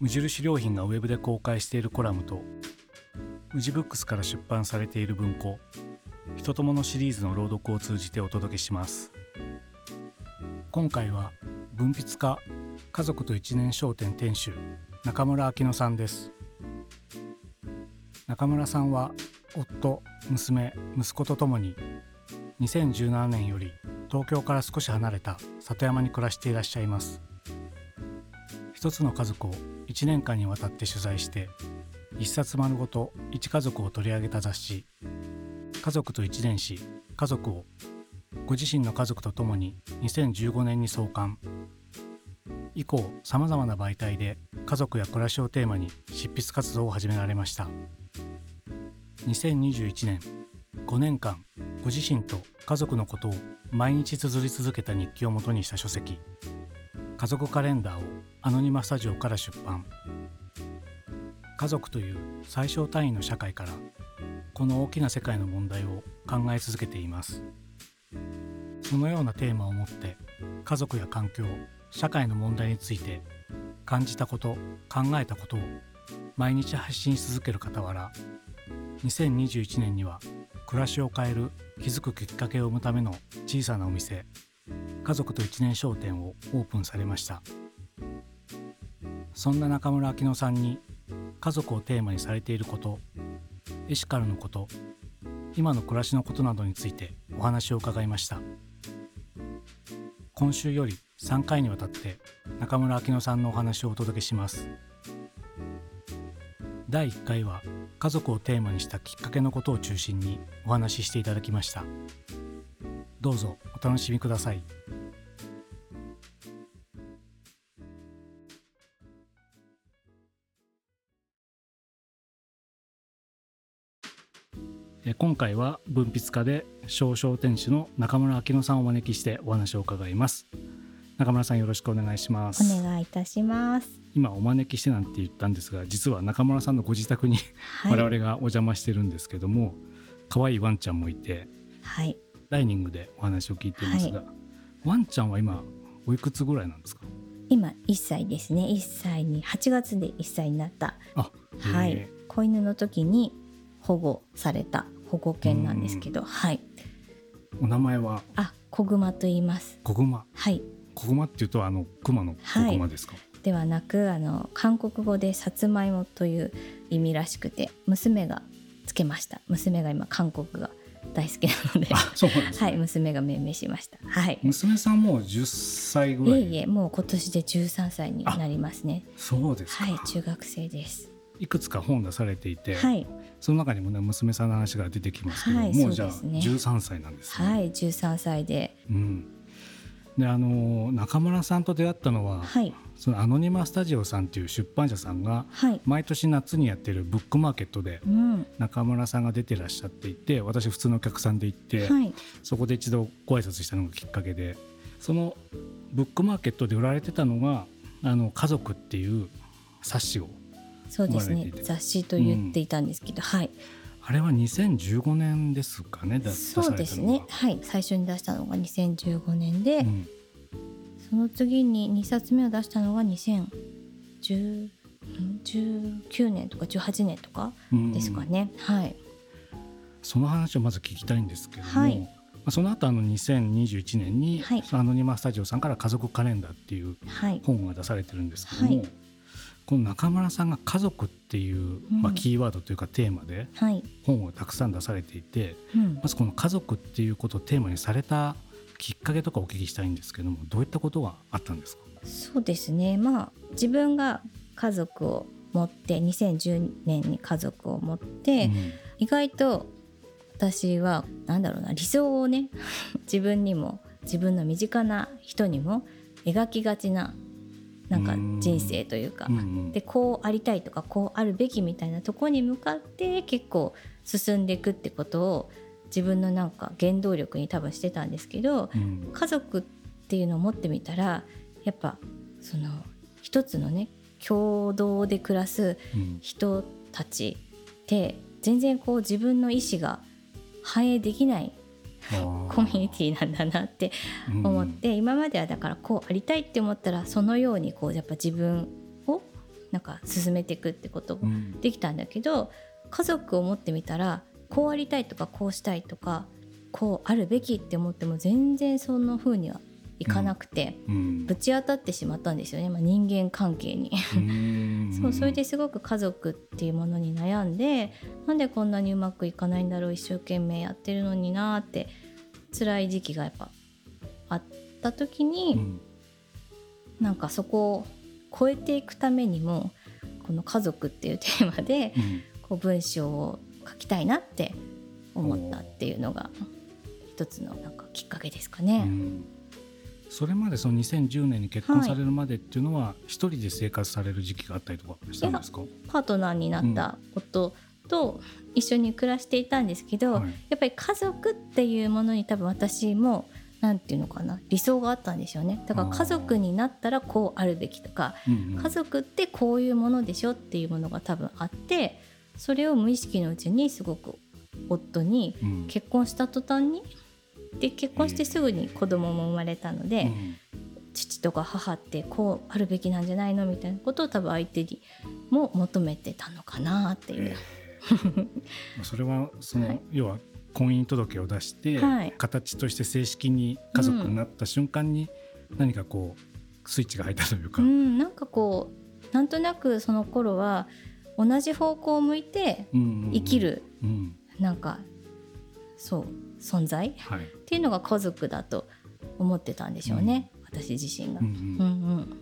無印良品がウェブで公開しているコラムと無地ブックスから出版されている文庫「人ともの」シリーズの朗読を通じてお届けします。今回は文筆家家族と一年商店店主中村明乃さんです。中村さんは夫娘息子とともに2017年より東京から少し離れた里山に暮らしていらっしゃいます。一つの家族を1年間にわたって取材して一冊丸ごと一家族を取り上げた雑誌「家族と一年誌家族」をご自身の家族とともに2015年に創刊。以降さまざまな媒体で家族や暮らしをテーマに執筆活動を始められました。2021年5年間ご自身と家族のことを毎日綴り続けた日記をもとにした書籍「家族カレンダー」をアノニマスタジオから出版。家族という最小単位の社会からこの大きな世界の問題を考え続けています。そのようなテーマを持って家族や環境社会の問題について感じたこと考えたことを毎日発信し続ける傍ら2021年には暮らしを変える気づくきっかけを生むための小さなお店家族と一年商店をオープンされました。そんな中村明乃さんに家族をテーマにされていることエシカルのこと今の暮らしのことなどについてお話を伺いました。今週より3回にわたって中村明乃さんのお話をお届けします。第1回は家族をテーマにしたきっかけのことを中心にお話ししていただきました。どうぞお楽しみください。今回は文筆家で少々店主の中村明乃さんをお招きしてお話を伺います。中村さんよろしくお願いします。お願いいたします。今お招きしてなんて言ったんですが実は中村さんのご自宅に、はい、我々がお邪魔してるんですけども可愛いワンちゃんもいて、はい、ダイニングでお話を聞いていますが、はい、ワンちゃんは今おいくつぐらいなんですか？今1歳ですね1歳に8月で1歳になったはい子犬の時に保護された保護犬なんですけど、はい。お名前は？あ、小熊と言います。小熊？はい。小熊っていうと、あの熊の小熊ですか？はい、ではなく、あの韓国語でさつまいもという意味らしくて、娘がつけました。娘が今韓国が大好きなので、ね、はい、娘が命名しました。はい。娘さんもう10歳ぐらい。いえいえ、もう今年で13歳になりますね。そうですはい、中学生です。いくつか本出されていて、はい、その中にもね娘さんの話が出てきますけど、はい、もうじゃあ13歳なんですね。はい13歳で、うん、であの中村さんと出会ったのは、はい、そのアノニマスタジオさんという出版社さんが、はい、毎年夏にやってるブックマーケットで、中村さんが出てらっしゃっていて私普通のお客さんで行って、はい、そこで一度ご挨拶したのがきっかけでそのブックマーケットで売られてたのが「あの家族」っていう冊子をそうですね。雑誌と言っていたんですけど、うん、はいあれは2015年ですかねそうですね。はい。最初に出したのが2015年で、うん、その次に2冊目を出したのが2019年とか18年とかですかね、うん、はい。その話をまず聞きたいんですけども、はい、その後あの2021年に、はい、アノニマスタジオさんから「家族カレンダー」っていう本が出されてるんですけども、はいこの中村さんが家族っていう、まあ、キーワードというかテーマで本をたくさん出されていて、まずこの家族っていうことをテーマにされたきっかけとかお聞きしたいんですけどもどういったことがあったんですか？そうですね。まあ自分が家族を持って2010年に家族を持って、うん、意外と私は何だろうな理想をね 自分にも自分の身近な人にも描きがちななんか人生というか、うん、でこうありたいとかこうあるべきみたいなとこに向かって結構進んでいくってことを自分のなんか原動力に多分してたんですけど、うん、家族っていうのを持ってみたらやっぱその一つのね共同で暮らす人たちって全然こう自分の意思が反映できないコミュニティなんだなって思って、うん、今まではだからこうありたいって思ったらそのようにこうやっぱ自分をなんか進めていくってこともできたんだけど、うん、家族を持ってみたらこうありたいとかこうしたいとかこうあるべきって思っても全然そんな風にはいかなくて、うん、ぶち当たってしまったんですよね、まあ、人間関係に。そうそれですごく家族っていうものに悩んでなんでこんなにうまくいかないんだろう一生懸命やってるのになって辛い時期がやっぱあった時に、うん、なんかそこを超えていくためにもこの「家族」っていうテーマで、こう文章を書きたいなって思ったっていうのが一つのなんかきっかけですかね。うん。それまでその2010年に結婚されるまでっていうのは一人で生活される時期があったりとかしたんですか？パートナーになった夫と一緒に暮らしていたんですけど、うん、やっぱり家族っていうものに多分私もなんていうのかな理想があったんでしょうね。だから家族になったらこうあるべきとか、うんうん、家族ってこういうものでしょっていうものが多分あってそれを無意識のうちにすごく夫に結婚した途端にで結婚してすぐに子供も生まれたので、うん、父とか母ってこうあるべきなんじゃないのみたいなことを多分相手にも求めてたのかなっていう。それはその、はい、要は婚姻届を出して、はい、形として正式に家族になった瞬間に何かこうスイッチが入ったというか、うん、なんかこうなんとなくその頃は同じ方向を向いて生きる、うん。なんかそう存在、はい、っていうのが家族だと思ってたんでしょうね、うん、私自身が。うん。うん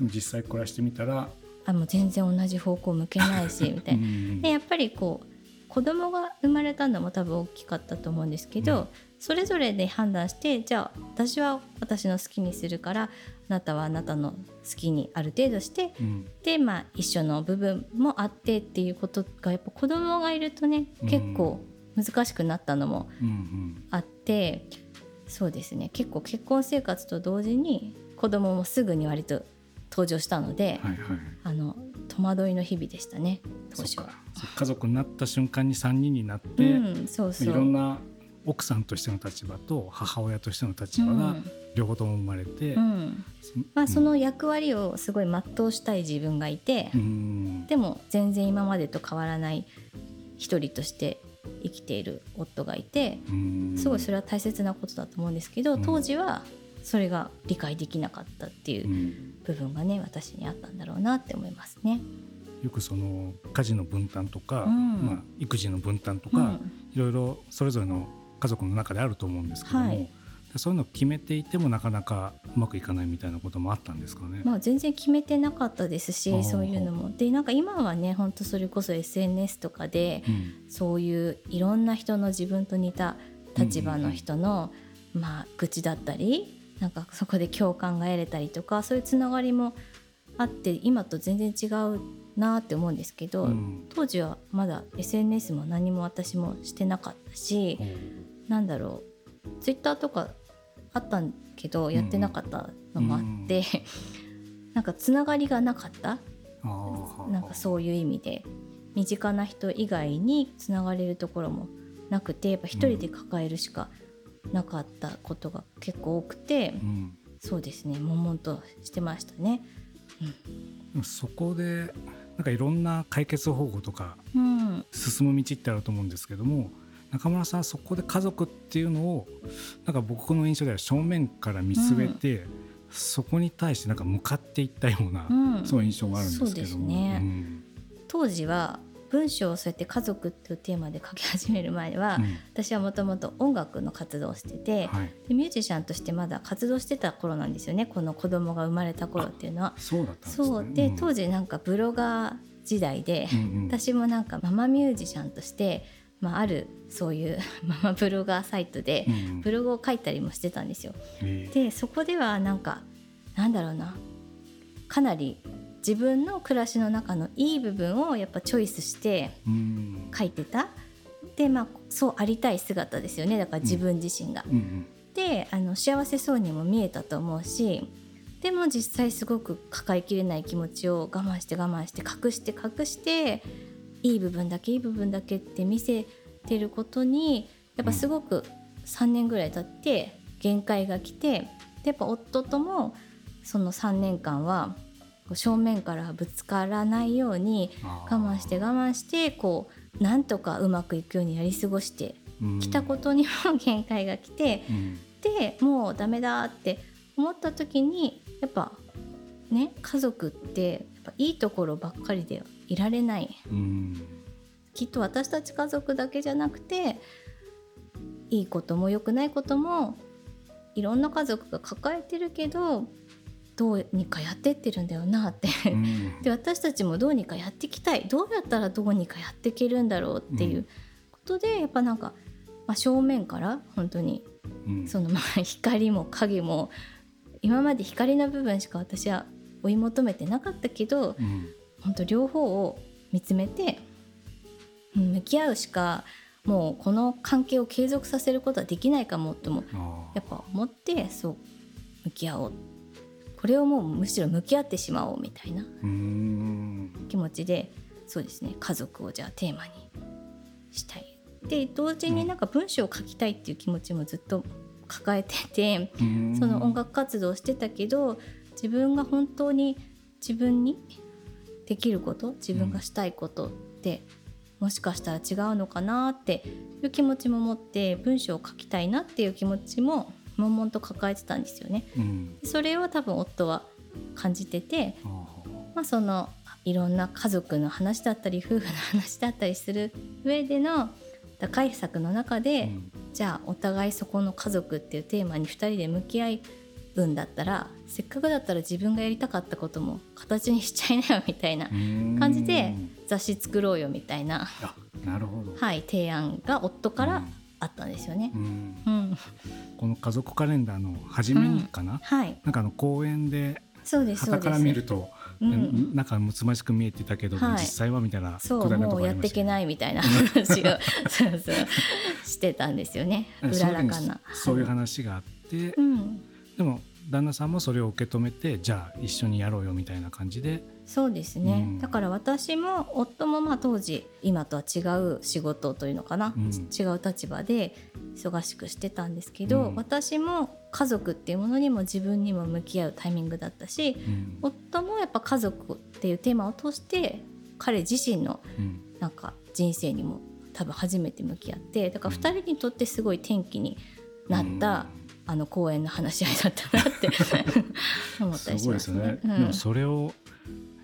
うん、実際暮らしてみたらあもう全然同じ方向向けないし みたいな。でやっぱりこう子供が生まれたのも多分大きかったと思うんですけど、うん、それぞれで判断してじゃあ私は私の好きにするからあなたはあなたの好きにある程度して、うん、でまあ一緒の部分もあってっていうことがやっぱ子供がいるとね結構難しくなったのもあって、うん。うん、そうですね。結構結婚生活と同時に子供もすぐに割と登場したので、はいはい、あの戸惑いの日々でしたね。当初は。家族になった瞬間に3人になって、うん、そうそう。いろんな奥さんとしての立場と母親としての立場が両方とも生まれて、うん。うん、まあ、その役割をすごい全うしたい自分がいて、でも全然今までと変わらない一人として生きている夫がいてすごいそれは大切なことだと思うん。ですけど当時はそれが理解できなかったっていう部分がね私にあったんだろうなって思いますね。よくその家事の分担とか、うん、まあ、育児の分担とか、うん、いろいろそれぞれの家族の中であると思うんですけども、はい、そういうのを決めていてもなかなかうまくいかないみたいなこともあったんですかね。まあ、全然決めてなかったですしそういうのも。でなんか今はね本当それこそ SNS とかで、うん、そういういろんな人の自分と似た立場の人の、うん、まあ、愚痴だったりなんかそこで共感が得れたりとかそういうつながりもあって今と全然違うなって思うんですけど、うん、当時はまだ SNS も何も私もしてなかったし、うん、なんだろうツイッターとかあったんけどやってなかったのもあって、うん、なんかつながりがなかった。なんかそういう意味で。身近な人以外につながれるところもなくてやっぱ一人で抱えるしかなかったことが結構多くて、うん、そうですね悶々としてましたね。うん、そこでなんかいろんな解決方法とか進む道ってあると思うんですけども、中村さんそこで家族っていうのをなんか僕の印象では正面から見据えてそこに対してなんか向かっていったような、うん、そういう印象があるんですけども、ね。うん、当時は文章をそうやって家族っていうテーマで書き始める前は、うん、私はもともと音楽の活動をしてて、はい、でミュージシャンとしてまだ活動してた頃なんですよね。この子供が生まれた頃っていうのは。そうだったんです、ね、そう。で、うん、当時なんかブロガー時代で、うんうん、私もなんかママミュージシャンとして、まあ、あるそういう ママブロガーサイトでブログを書いたりもしてたんですよ。うん、でそこではなんかなんだろうな。かなり自分の暮らしの中のいい部分をやっぱチョイスして書いてた。でまあそうありたい姿ですよねだから自分自身が。うんうん、であの幸せそうにも見えたと思うしでも実際すごく抱えきれない気持ちを我慢して我慢して隠して隠していい部分だけいい部分だけって見せてることにやっぱすごく3年ぐらい経って限界が来てでやっぱ夫ともその3年間は正面からぶつからないように我慢して我慢してこうなんとかうまくいくようにやり過ごしてきたことにも限界が来て、うん、でもうダメだって思った時にやっぱね家族ってやっぱいいところばっかりでいられない、うん、きっと私たち家族だけじゃなくていいことも良くないこともいろんな家族が抱えてるけどどうにかやってってるんだよなって。で私たちもどうにかやっていきたい。どうやったらどうにかやっていけるんだろうっていうことで、やっぱなんか、まあ、正面から本当に、そのまあ 光も影も今まで光の部分しか私は追い求めてなかったけど、うん、本当両方を見つめて向き合うしかもうこの関係を継続させることはできないかもともやっぱ思ってそう向き合おうこれをもうむしろ向き合ってしまおうみたいな気持ちでそうですね家族をじゃあテーマにしたい。で同時になんか文章を書きたいっていう気持ちもずっと抱えててその音楽活動をしてたけど自分が本当に自分にできること自分がしたいことってもしかしたら違うのかなっていう気持ちも持って文章を書きたいなっていう気持ちも悶々と抱えてたんですよね。うん、それを多分夫は感じてて、まあ、そのいろんな家族の話だったり夫婦の話だったりする上での打開策の中で、うん、じゃあお互いそこの家族っていうテーマに2人で向き合うんだったらせっかくだったら自分がやりたかったことも形にしちゃいなよみたいな感じで雑誌作ろうよみたいな。なるほど、はい、提案が夫からあったんですよね。うん、うん、この家族カレンダーの初めにかな、うん、はい、なんかあの公園で旗から見ると。うん、なんかむつましく見えてたけど、はい、実際はみたいなそうもうやっていけないみたいな 話をそうそうしてたんですよね。うららかな。そういう話があって、うん、でも旦那さんもそれを受け止めてじゃあ一緒にやろうよみたいな感じでそうですね、うん、だから私も夫もまあ当時今とは違う仕事というのかな、うん、違う立場で忙しくしてたんですけど、うん、私も家族っていうものにも自分にも向き合うタイミングだったし、夫もやっぱ家族っていうテーマを通して彼自身のなんか人生にも多分初めて向き合ってだから2人にとってすごい転機になった、あの公演の話し合いだったなって 思ったりしますね。すね。でもそれを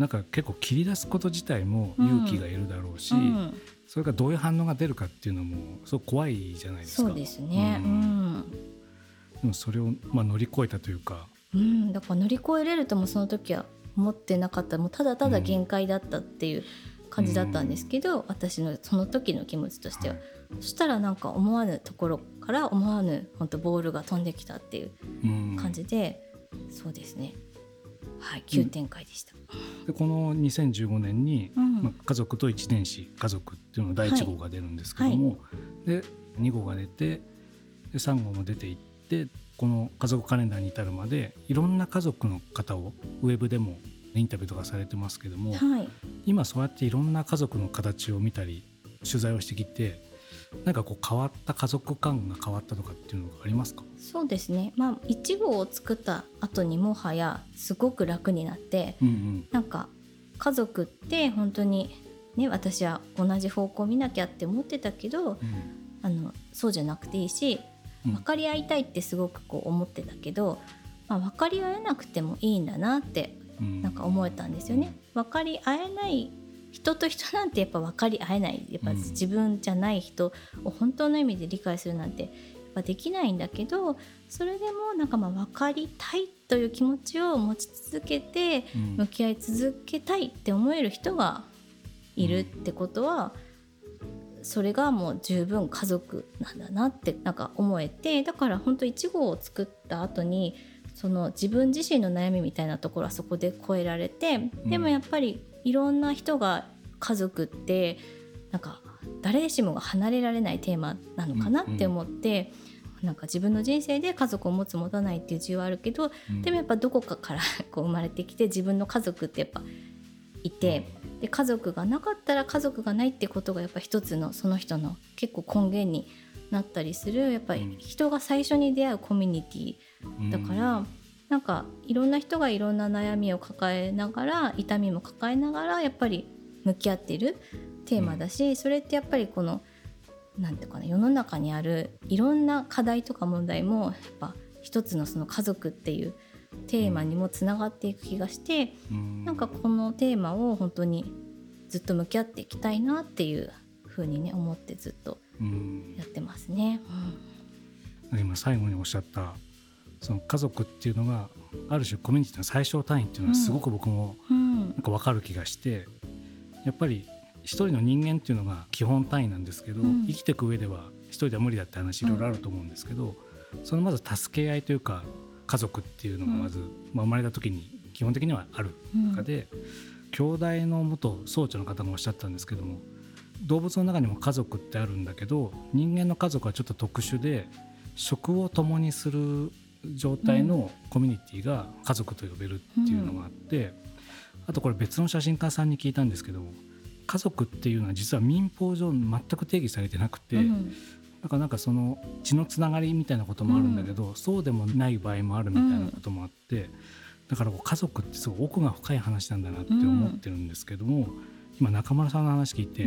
なんか結構切り出すこと自体も勇気がいるだろうし、うん、それがどういう反応が出るかっていうのもすごく怖いじゃないですか。そうですね、うん、でもそれをまあ乗り越えたというか、うん、だから乗り越えれるともその時は思ってなかった。もうただただ限界だったっていう感じだったんですけど、うん、私のその時の気持ちとしては、はい、そしたらなんか思わぬところから思わぬ本当ボールが飛んできたっていう感じで、そうですねはい急展開でした。でこの2015年に、うん、まあ、家族と一年史家族っていうの第1号が出るんですけども、はい。はい、で2号が出てで3号も出ていってこの家族カレンダーに至るまでいろんな家族の方をウェブでもインタビューとかされてますけども、はい、今そうやっていろんな家族の形を見たり取材をしてきてなんかこう変わった家族感が変わったとかっていうのがありますか？そうですね。まあ1号を作った後にもはやすごく楽になって、うんうん、なんか家族って本当にね私は同じ方向を見なきゃって思ってたけど、うん、あのそうじゃなくていいし分かり合いたいってすごくこう思ってたけどまあ、分かり合えなくてもいいんだなってなんか思えたんですよね。分かり合えない人と人なんてやっぱ分かり合えない。やっぱ自分じゃない人を本当の意味で理解するなんてやっぱできないんだけどそれでもなんかまあ分かりたいという気持ちを持ち続けて向き合い続けたいって思える人がいるってことはそれがもう十分家族なんだなってなんか思えてだから本当1号を作った後にその自分自身の悩みみたいなところはそこで超えられてでもやっぱりいろんな人が家族ってなんか誰しもが離れられないテーマなのかなって思って。なんか自分の人生で家族を持つ持たないっていう自由はあるけど、でもやっぱどこかから こう生まれてきて自分の家族ってやっぱいてで家族がなかったら家族がないってことがやっぱ一つのその人の結構根源になったりするやっぱり人が最初に出会うコミュニティだから、うん、なんかいろんな人がいろんな悩みを抱えながら痛みも抱えながらやっぱり向き合ってるテーマだし、それってやっぱりこの何て言うかな世の中にあるいろんな課題とか問題もやっぱ一つのその家族っていうテーマにもつながっていく気がして、うん、なんかこのテーマを本当にずっと向き合っていきたいなっていうふうにね思ってずっとやってますね。うん、今最後におっしゃったその家族っていうのがある種コミュニティの最小単位っていうのはすごく僕もなんか分かる気がして、やっぱり一人の人間っていうのが基本単位なんですけど、生きていく上では一人では無理だって話いろいろあると思うんですけど、そのまず助け合いというか家族っていうのがまず、まあ、生まれた時に基本的にはある中で、兄弟の元総長の方もおっしゃったんですけども動物の中にも家族ってあるんだけど人間の家族はちょっと特殊で食を共にする状態のコミュニティが家族と呼べるっていうのがあって、あとこれ別の写真家さんに聞いたんですけども家族っていうのは実は民法上全く定義されてなくて、だからなんかその血のつながりみたいなこともあるんだけど、うん、そうでもない場合もあるみたいなこともあって、うん、だから家族ってすごい奥が深い話なんだなって思ってるんですけども、うん、今中村さんの話聞いて、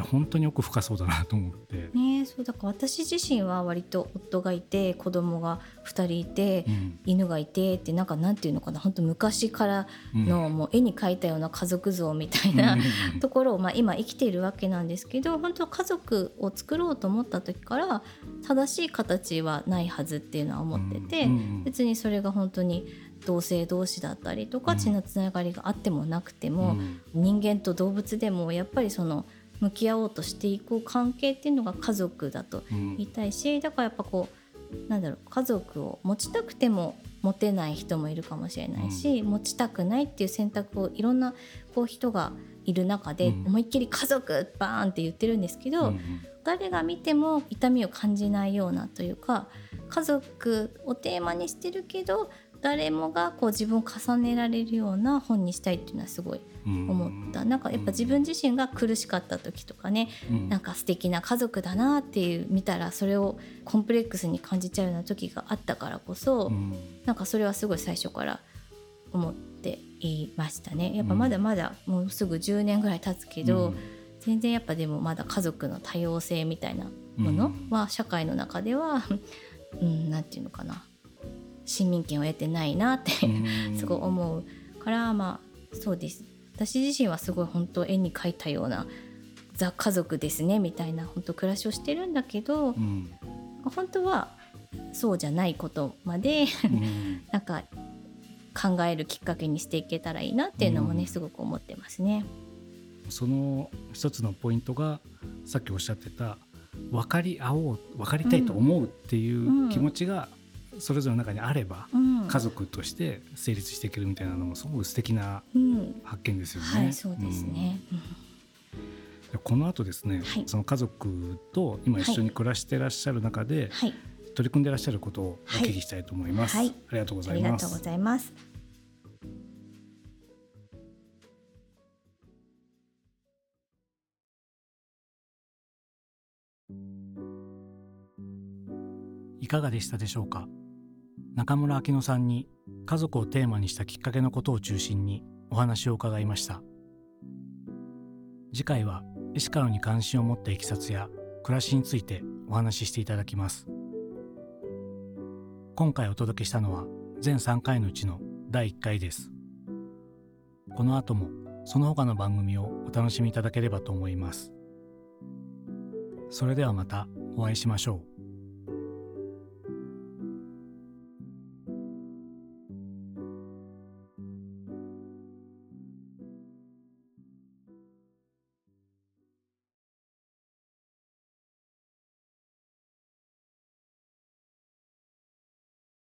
や本当に奥深そうだなと思って。ねそうだから私自身は割と夫がいて子供が2人いて、うん、犬がいてってなんかなんていうのかな本当昔からのもう絵に描いたような家族像みたいな、うん、ところを、まあ、今生きているわけなんですけど本当家族を作ろうと思った時から正しい形はないはずっていうのは思ってて、うん、別にそれが本当に同性同士だったりとか血のつながりがあってもなくても、人間と動物でもやっぱりその。向き合おうとしていく関係っていうのが家族だと言いたいし、うん、だからやっぱこうなんだろう家族を持ちたくても持てない人もいるかもしれないし、うん、持ちたくないっていう選択をいろんなこう人がいる中で、思いっきり家族バーンって言ってるんですけど、うん、誰が見ても痛みを感じないようなというか家族をテーマにしてるけど誰もがこう自分を重ねられるような本にしたいっていうのはすごい思った、うん、なんかやっぱ自分自身が苦しかった時とかね、うん、なんか素敵な家族だなっていう見たらそれをコンプレックスに感じちゃうような時があったからこそ、うん、なんかそれはすごい最初から思っていましたね。やっぱまだまだもうすぐ10年ぐらい経つけど、うん、全然やっぱでもまだ家族の多様性みたいなものは社会の中では、うん、なんていうのかな市民権を得てないなって すごい思うからまあそうです。私自身はすごい本当絵に描いたようなザ家族ですねみたいな本当暮らしをしてるんだけど、うん、本当はそうじゃないことまで なんか考えるきっかけにしていけたらいいなっていうのもね、うん、すごく思ってますね。その一つのポイントがさっきおっしゃってた分かり合おう分かりたいと思うっていう気持ちがそれぞれの中にあれば、うん、家族として成立していけるみたいなのもすごく素敵な発見ですよね。はい、そうですね、この後ですね、はい、その家族と今一緒に暮らしていらっしゃる中で、はい、取り組んでいらっしゃることをお聞きしたいと思います。はい、ありがとうございます。ありがとうございます。いかがでしたでしょうか？中村明乃さんに家族をテーマにしたきっかけのことを中心にお話を伺いました。次回はエシカルに関心を持ったいきさつや暮らしについてお話ししていただきます。今回お届けしたのは全3回のうちの第1回です。この後もその他の番組をお楽しみいただければと思います。それではまたお会いしましょう。